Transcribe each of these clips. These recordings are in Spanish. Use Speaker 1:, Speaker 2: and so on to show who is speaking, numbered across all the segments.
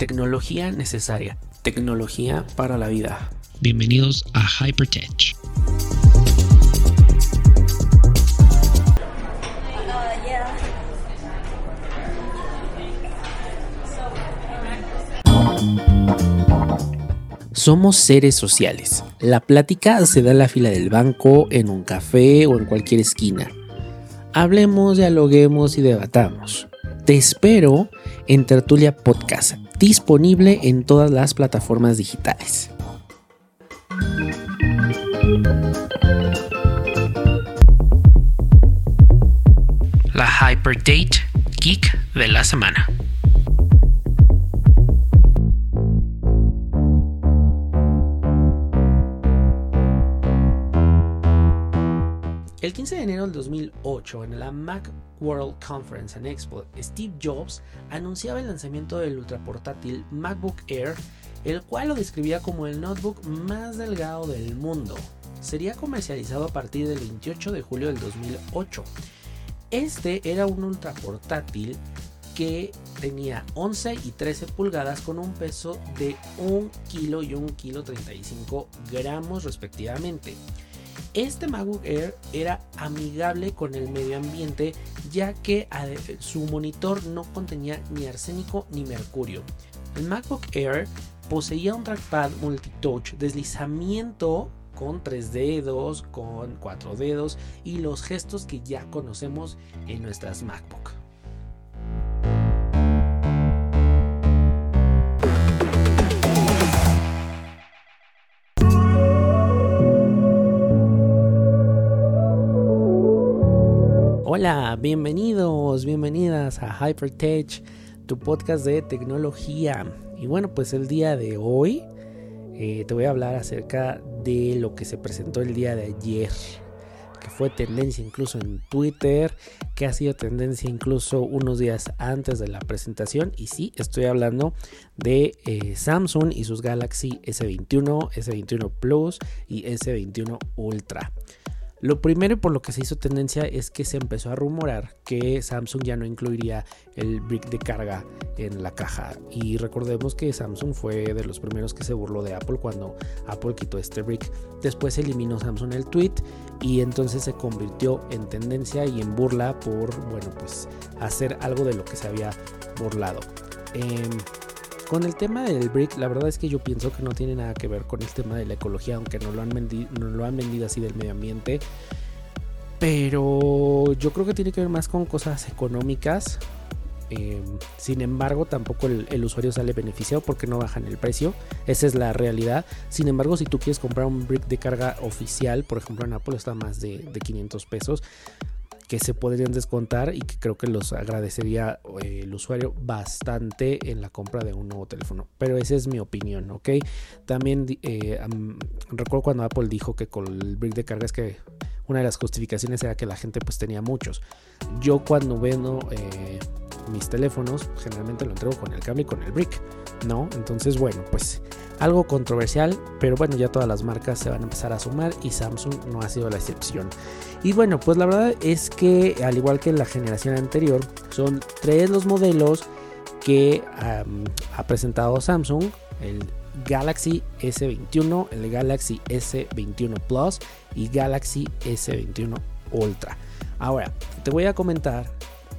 Speaker 1: Tecnología necesaria, tecnología para la vida.
Speaker 2: Bienvenidos a Hypertech.
Speaker 1: Somos seres sociales. La plática se da en la fila del banco, en un café o en cualquier esquina. Hablemos, dialoguemos y debatamos. Te espero en Tertulia Podcast, disponible en todas las plataformas digitales.
Speaker 2: La Hyperdate Geek de la semana.
Speaker 1: 2008, en la Mac World Conference and Expo, Steve Jobs anunciaba el lanzamiento del ultraportátil MacBook Air, el cual lo describía como el notebook más delgado del mundo. Sería comercializado a partir del 28 de julio del 2008. Este era un ultraportátil que tenía 11 y 13 pulgadas con un peso de 1 kilo y 1 kilo 35 gramos respectivamente. Este MacBook Air era amigable con el medio ambiente ya que su monitor no contenía ni arsénico ni mercurio. El MacBook Air poseía un trackpad multitouch, deslizamiento con tres dedos, con cuatro dedos y los gestos que ya conocemos en nuestras MacBook. Hola, bienvenidos, bienvenidas a Hypertech, tu podcast de tecnología. Y bueno, pues el día de hoy eh, te voy a hablar acerca de lo que se presentó el día de ayer, que fue tendencia incluso en Twitter, que ha sido tendencia incluso unos días antes de la presentación. Y sí, estoy hablando de eh, Samsung y sus Galaxy S21, S21 Plus y S21 Ultra. Lo primero por lo que se hizo tendencia es que se empezó a rumorar que Samsung ya no incluiría el brick de carga en la caja. Y recordemos que Samsung fue de los primeros que se burló de Apple cuando Apple quitó este brick. Después eliminó Samsung el tweet y entonces se convirtió en tendencia y en burla por, bueno, pues hacer algo de lo que se había burlado. Em, con el tema del brick, la verdad es que yo pienso que no tiene nada que ver con el tema de la ecología, aunque no lo han, vendido, no lo han vendido así del medio ambiente. Pero yo creo que tiene que ver más con cosas económicas. Em, sin embargo, tampoco el, usuario sale beneficiado porque no bajan el precio. Esa es la realidad. Sin embargo, si tú quieres comprar un brick de carga oficial, por ejemplo en Apple está más de, de 500 pesos que se podrían descontar y que creo que los agradecería eh, el usuario bastante en la compra de un nuevo teléfono. Pero esa es mi opinión, ¿ok? También eh, recuerdo cuando Apple dijo que con el brick de carga es que una de las justificaciones era que la gente pues tenía muchos. Yo cuando vendo eh, mis teléfonos generalmente lo entrego con el cable y con el brick, ¿no? Entonces bueno, pues algo controversial, pero bueno, ya todas las marcas se van a empezar a sumar y Samsung no ha sido la excepción. Y bueno, pues la verdad es que al igual que en la generación anterior, son tres los modelos que ha presentado Samsung. El Galaxy S21, el Galaxy S21 Plus y Galaxy S21 Ultra. Ahora, te voy a comentar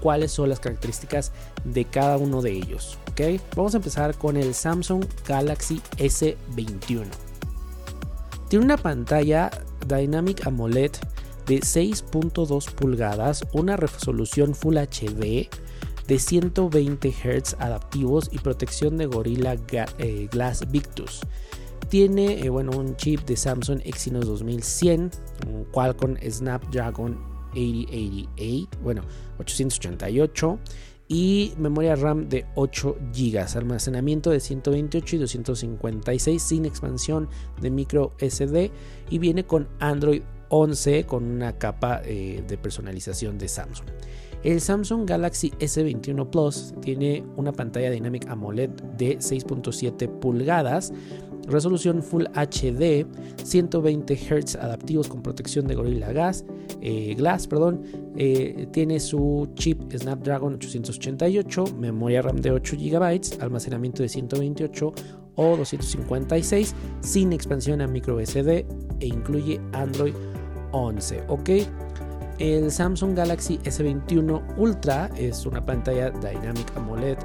Speaker 1: cuáles son las características de cada uno de ellos. ¿Ok? Vamos a empezar con el Samsung Galaxy S21. Tiene una pantalla Dynamic AMOLED de 6.2 pulgadas, una resolución Full HD de 120 Hz adaptivos y protección de Gorilla eh, Glass Victus. Tiene eh, bueno, un chip de Samsung Exynos 2100, un Qualcomm Snapdragon 8088, bueno, 888 y memoria RAM de 8 GB, almacenamiento de 128 y 256 sin expansión de micro SD y viene con Android 11 con una capa eh, de personalización de Samsung. El Samsung Galaxy S21 Plus tiene una pantalla Dynamic AMOLED de 6.7 pulgadas resolución Full HD, 120 Hz adaptivos con protección de Gorilla Glass, eh, Glass perdón, eh, tiene su chip Snapdragon 888, memoria RAM de 8 GB, almacenamiento de 128 o 256 sin expansión a micro SD e incluye Android 11. ¿ok? El Samsung Galaxy S21 Ultra es una pantalla Dynamic AMOLED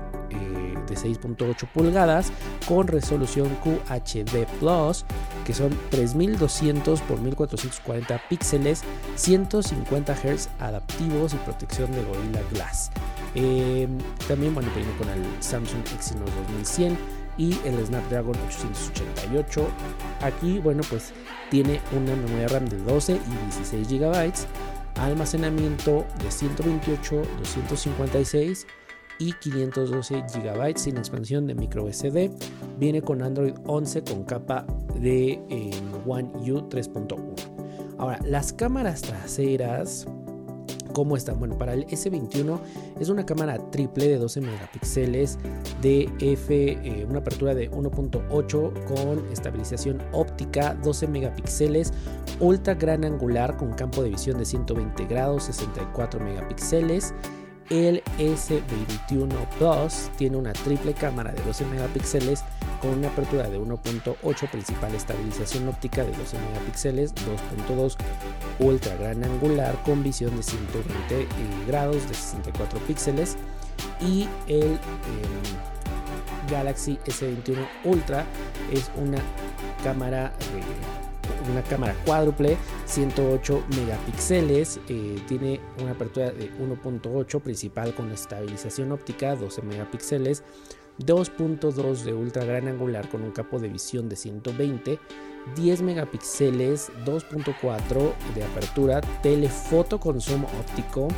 Speaker 1: 6.8 pulgadas con resolución QHD Plus que son 3200 x 1440 píxeles, 150 Hz adaptivos y protección de Gorilla Glass. Eh, también bueno, viene con el Samsung Exynos 2100 y el Snapdragon 888. Aquí, bueno, pues tiene una memoria RAM de 12 y 16 GB, almacenamiento de 128, 256 y 512 GB sin expansión de micro SD. Viene con Android 11 con capa de eh, One U 3.1. Ahora, las cámaras traseras ¿Cómo están? Bueno, para el S21 es una cámara triple de 12 megapíxeles de F, eh, una apertura de 1.8 con estabilización óptica, 12 megapíxeles, ultra gran angular con campo de visión de 120 grados, 64 megapíxeles el S21 Plus tiene una triple cámara de 12 megapíxeles con una apertura de 1.8 principal estabilización óptica de 12 megapíxeles 2.2 ultra gran angular con visión de 120 eh, grados de 64 píxeles. Y el em, Galaxy S21 Ultra es una cámara de una cámara cuádruple, 108 megapíxeles, eh, tiene una apertura de 1.8 principal con estabilización óptica, 12 megapíxeles, 2.2 de ultra gran angular con un capo de visión de 120, 10 megapíxeles, 2.4 de apertura, telefoto con zoom óptico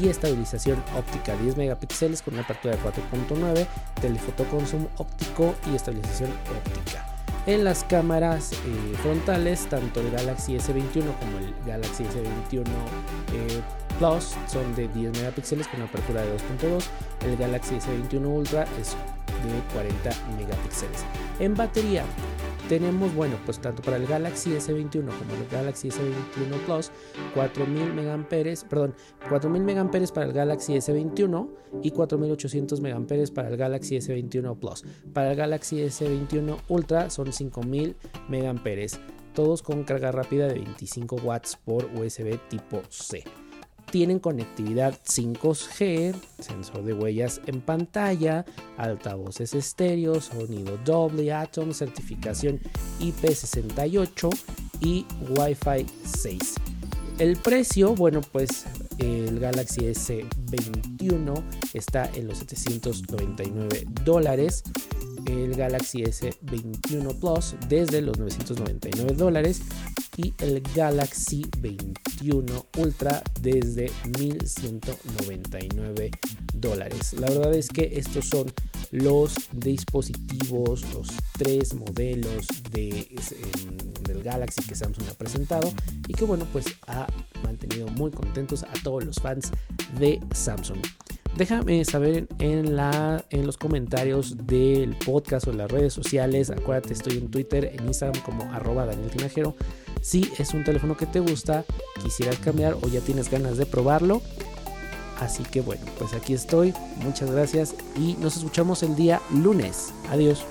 Speaker 1: y estabilización óptica, 10 megapíxeles con una apertura de 4.9, telefoto con zoom óptico y estabilización óptica. En las cámaras eh, frontales, tanto el Galaxy S21 como el Galaxy S21 eh, Plus son de 10 megapíxeles con apertura de 2.2. El Galaxy S21 Ultra es de 40 megapíxeles. En batería, tenemos, bueno, pues tanto para el Galaxy S21 como el Galaxy S21 Plus, 4000 mAh, perdón, 4000 mAh para el Galaxy S21 y 4800 mAh para el Galaxy S21 Plus. Para el Galaxy S21 Ultra son 5000 mAh, todos con carga rápida de 25 watts por USB tipo C tienen conectividad 5G, sensor de huellas en pantalla, altavoces estéreo, sonido Dolby Atom, certificación IP68 y Wi-Fi 6. El precio, bueno, pues el Galaxy S21 está en los 799 dólares el Galaxy S21 Plus desde los 999 dólares y el Galaxy 21 Ultra desde 1199 dólares. La verdad es que estos son los dispositivos, los tres modelos de, em, del Galaxy que Samsung ha presentado y que bueno pues ha mantenido muy contentos a todos los fans de Samsung. Déjame saber en, la, en los comentarios del podcast o en las redes sociales. Acuérdate, estoy en Twitter, en Instagram como arroba Daniel Tinajero. Si es un teléfono que te gusta, quisieras cambiar o ya tienes ganas de probarlo. Así que bueno, pues aquí estoy. Muchas gracias y nos escuchamos el día lunes. Adiós.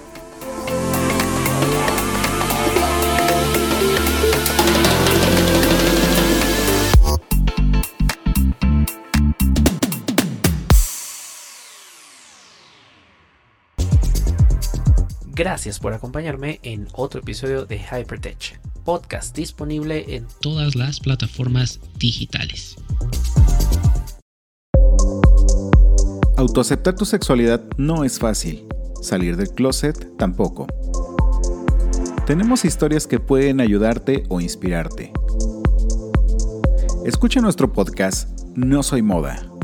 Speaker 1: Gracias por acompañarme en otro episodio de Hypertech, podcast disponible en
Speaker 2: todas las plataformas digitales.
Speaker 3: Autoaceptar tu sexualidad no es fácil, salir del closet tampoco. Tenemos historias que pueden ayudarte o inspirarte. Escucha nuestro podcast No Soy Moda.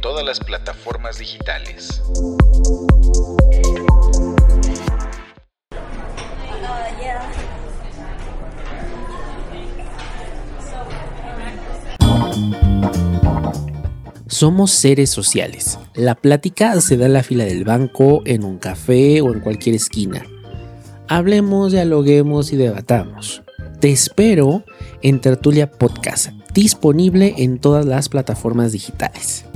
Speaker 3: Todas las plataformas digitales.
Speaker 1: Somos seres sociales La plática se da en la fila del banco, en un café o en cualquier esquina. Hablemos, dialoguemos y debatamos. Te espero en Tertulia Podcast, disponible en todas las plataformas digitales.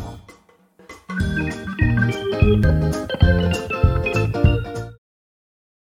Speaker 1: Thank you.